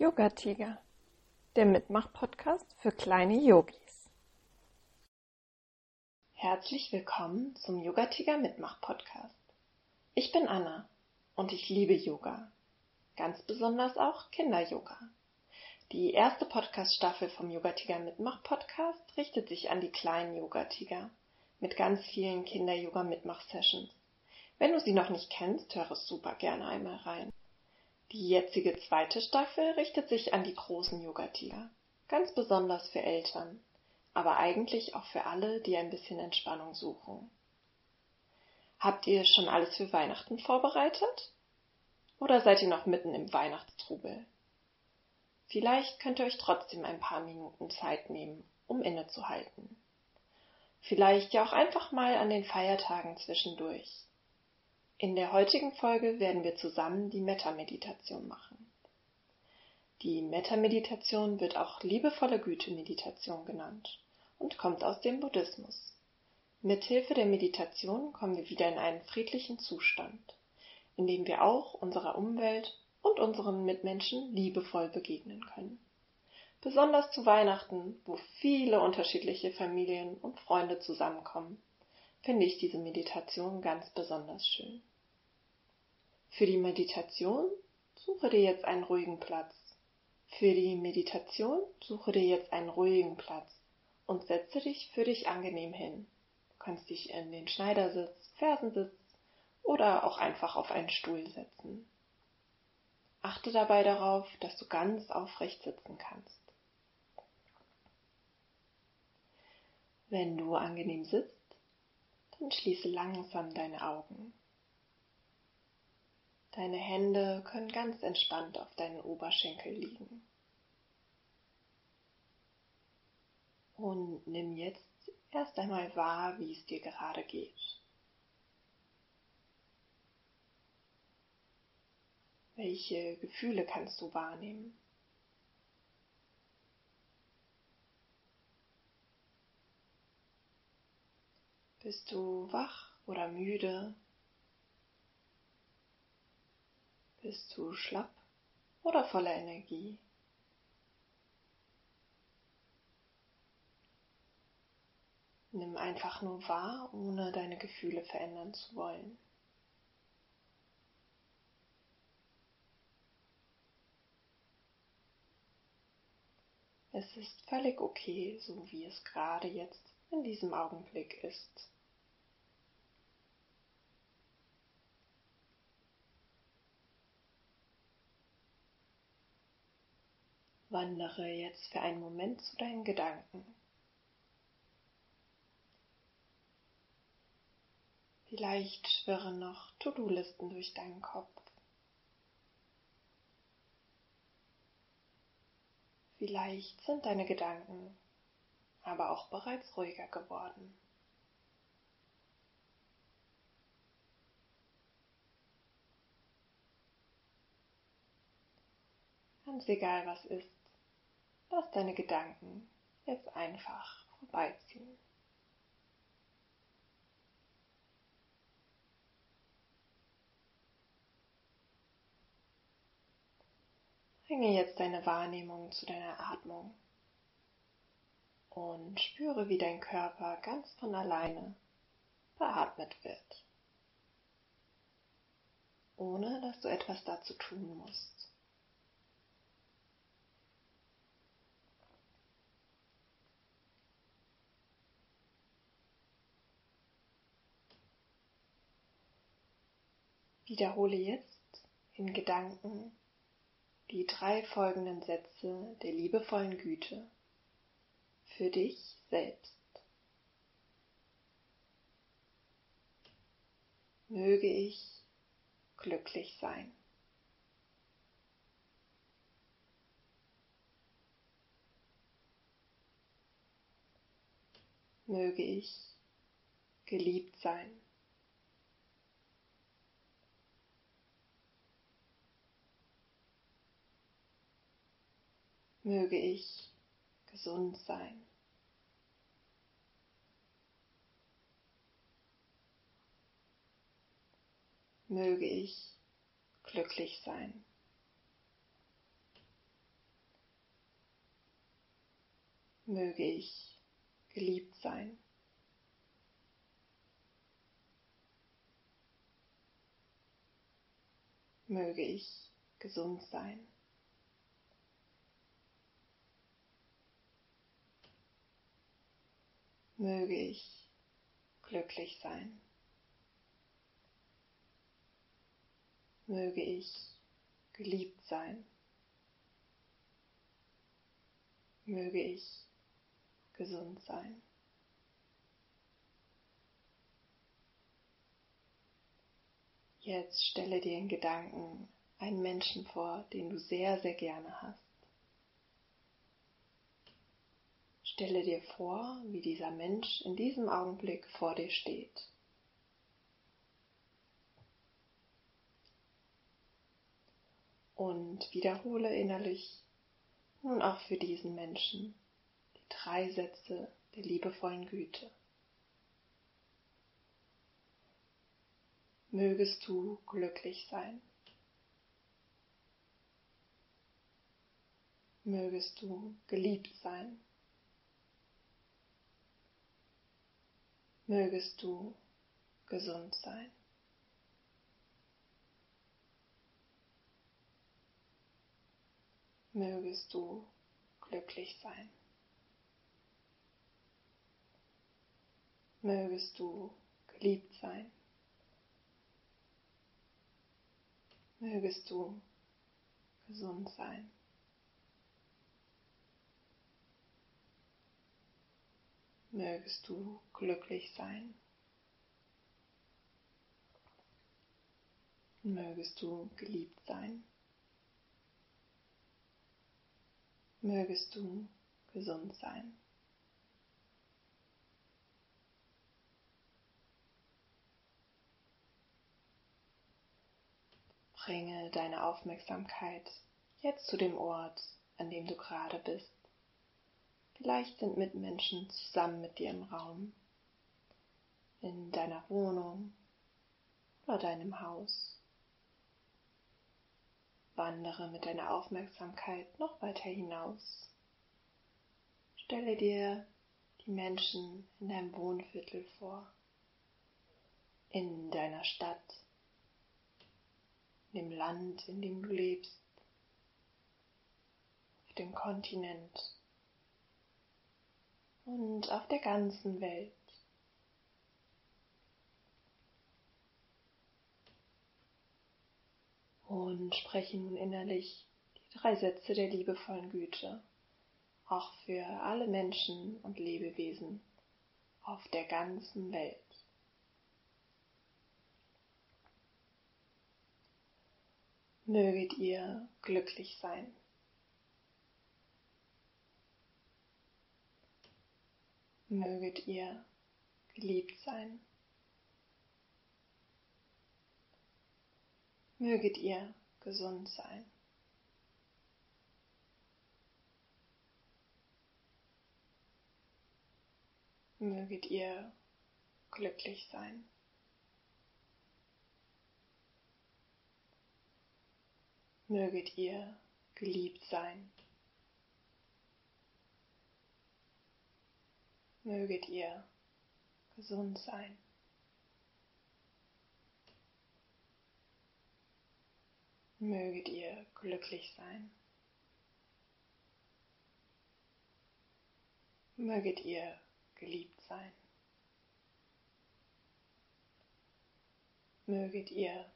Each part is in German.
Yoga Tiger, der Mitmach-Podcast für kleine Yogis. Herzlich willkommen zum Yoga Tiger Mitmach-Podcast. Ich bin Anna und ich liebe Yoga, ganz besonders auch Kinder-Yoga. Die erste Podcast-Staffel vom Yoga Tiger Mitmach-Podcast richtet sich an die kleinen Yoga Tiger mit ganz vielen Kinder-Yoga-Mitmach-Sessions. Wenn du sie noch nicht kennst, höre super gerne einmal rein. Die jetzige zweite Staffel richtet sich an die großen Yogatiger, ganz besonders für Eltern, aber eigentlich auch für alle, die ein bisschen Entspannung suchen. Habt ihr schon alles für Weihnachten vorbereitet? Oder seid ihr noch mitten im Weihnachtstrubel? Vielleicht könnt ihr euch trotzdem ein paar Minuten Zeit nehmen, um innezuhalten. Vielleicht ja auch einfach mal an den Feiertagen zwischendurch. In der heutigen Folge werden wir zusammen die Metta-Meditation machen. Die Metta-Meditation wird auch liebevolle Güte-Meditation genannt und kommt aus dem Buddhismus. Mithilfe der Meditation kommen wir wieder in einen friedlichen Zustand, in dem wir auch unserer Umwelt und unseren Mitmenschen liebevoll begegnen können. Besonders zu Weihnachten, wo viele unterschiedliche Familien und Freunde zusammenkommen, finde ich diese Meditation ganz besonders schön. Für die Meditation suche dir jetzt einen ruhigen Platz. Für die Meditation suche dir jetzt einen ruhigen Platz und setze dich für dich angenehm hin. Du kannst dich in den Schneidersitz, Fersensitz oder auch einfach auf einen Stuhl setzen. Achte dabei darauf, dass du ganz aufrecht sitzen kannst. Wenn du angenehm sitzt, dann schließe langsam deine Augen. Deine Hände können ganz entspannt auf deinen Oberschenkel liegen. Und nimm jetzt erst einmal wahr, wie es dir gerade geht. Welche Gefühle kannst du wahrnehmen? Bist du wach oder müde? Bist du schlapp oder voller Energie? Nimm einfach nur wahr, ohne deine Gefühle verändern zu wollen. Es ist völlig okay, so wie es gerade jetzt in diesem Augenblick ist. Wandere jetzt für einen Moment zu deinen Gedanken. Vielleicht schwirren noch To-Do-Listen durch deinen Kopf. Vielleicht sind deine Gedanken aber auch bereits ruhiger geworden. Ganz egal was ist, Lass deine Gedanken jetzt einfach vorbeiziehen. Bringe jetzt deine Wahrnehmung zu deiner Atmung und spüre, wie dein Körper ganz von alleine beatmet wird, ohne dass du etwas dazu tun musst. Wiederhole jetzt in Gedanken die drei folgenden Sätze der liebevollen Güte für dich selbst. Möge ich glücklich sein. Möge ich geliebt sein. möge ich gesund sein. Möge ich glücklich sein. Möge ich geliebt sein. Möge ich gesund sein. Möge ich glücklich sein. Möge ich geliebt sein. Möge ich gesund sein. Jetzt stelle dir in Gedanken einen Menschen vor, den du sehr, sehr gerne hast. Stelle dir vor, wie dieser Mensch in diesem Augenblick vor dir steht. Und wiederhole innerlich nun auch für diesen Menschen die drei Sätze der liebevollen Güte. Mögest du glücklich sein. Mögest du geliebt sein. Mögest du gesund sein. Mögest du glücklich sein. Mögest du geliebt sein. Mögest du gesund sein. Mögest du glücklich sein. Mögest du geliebt sein. Mögest du gesund sein. Bringe deine Aufmerksamkeit jetzt zu dem Ort, an dem du gerade bist. Vielleicht sind Mitmenschen zusammen mit dir im Raum, in deiner Wohnung oder deinem Haus. Wandere mit deiner Aufmerksamkeit noch weiter hinaus. Stelle dir die Menschen in deinem Wohnviertel vor, in deiner Stadt dem Land, in dem du lebst, auf dem Kontinent und auf der ganzen Welt. Und spreche nun innerlich die drei Sätze der liebevollen Güte, auch für alle Menschen und Lebewesen auf der ganzen Welt. möget ihr glücklich sein. Möget ihr geliebt sein. Möget ihr gesund sein. Möget ihr glücklich sein. möget ihr geliebt sein. Möget ihr gesund sein. Möget ihr glücklich sein. Möget ihr geliebt sein. Möget ihr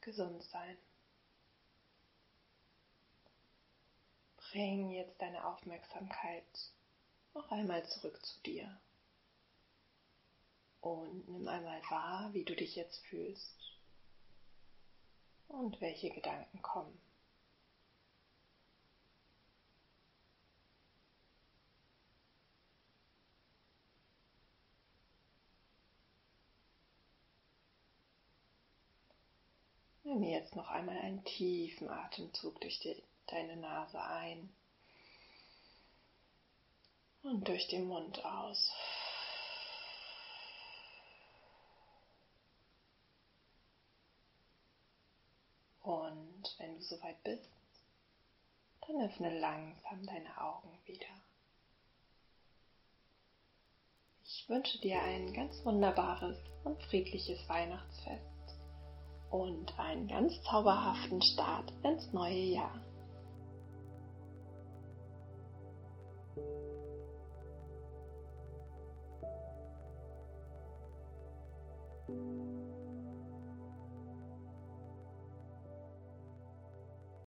gesund sein. Bring jetzt deine Aufmerksamkeit noch einmal zurück zu dir. Und nimm einmal wahr, wie du dich jetzt fühlst und welche Gedanken kommen. Nimm jetzt noch einmal einen tiefen Atemzug durch die deine Nase ein und durch den Mund aus. Und wenn du soweit bist, dann öffne langsam deine Augen wieder. ich wünsche dir ein ganz wunderbares und friedliches Weihnachtsfest und einen ganz zauberhaften Start ins neue Jahr.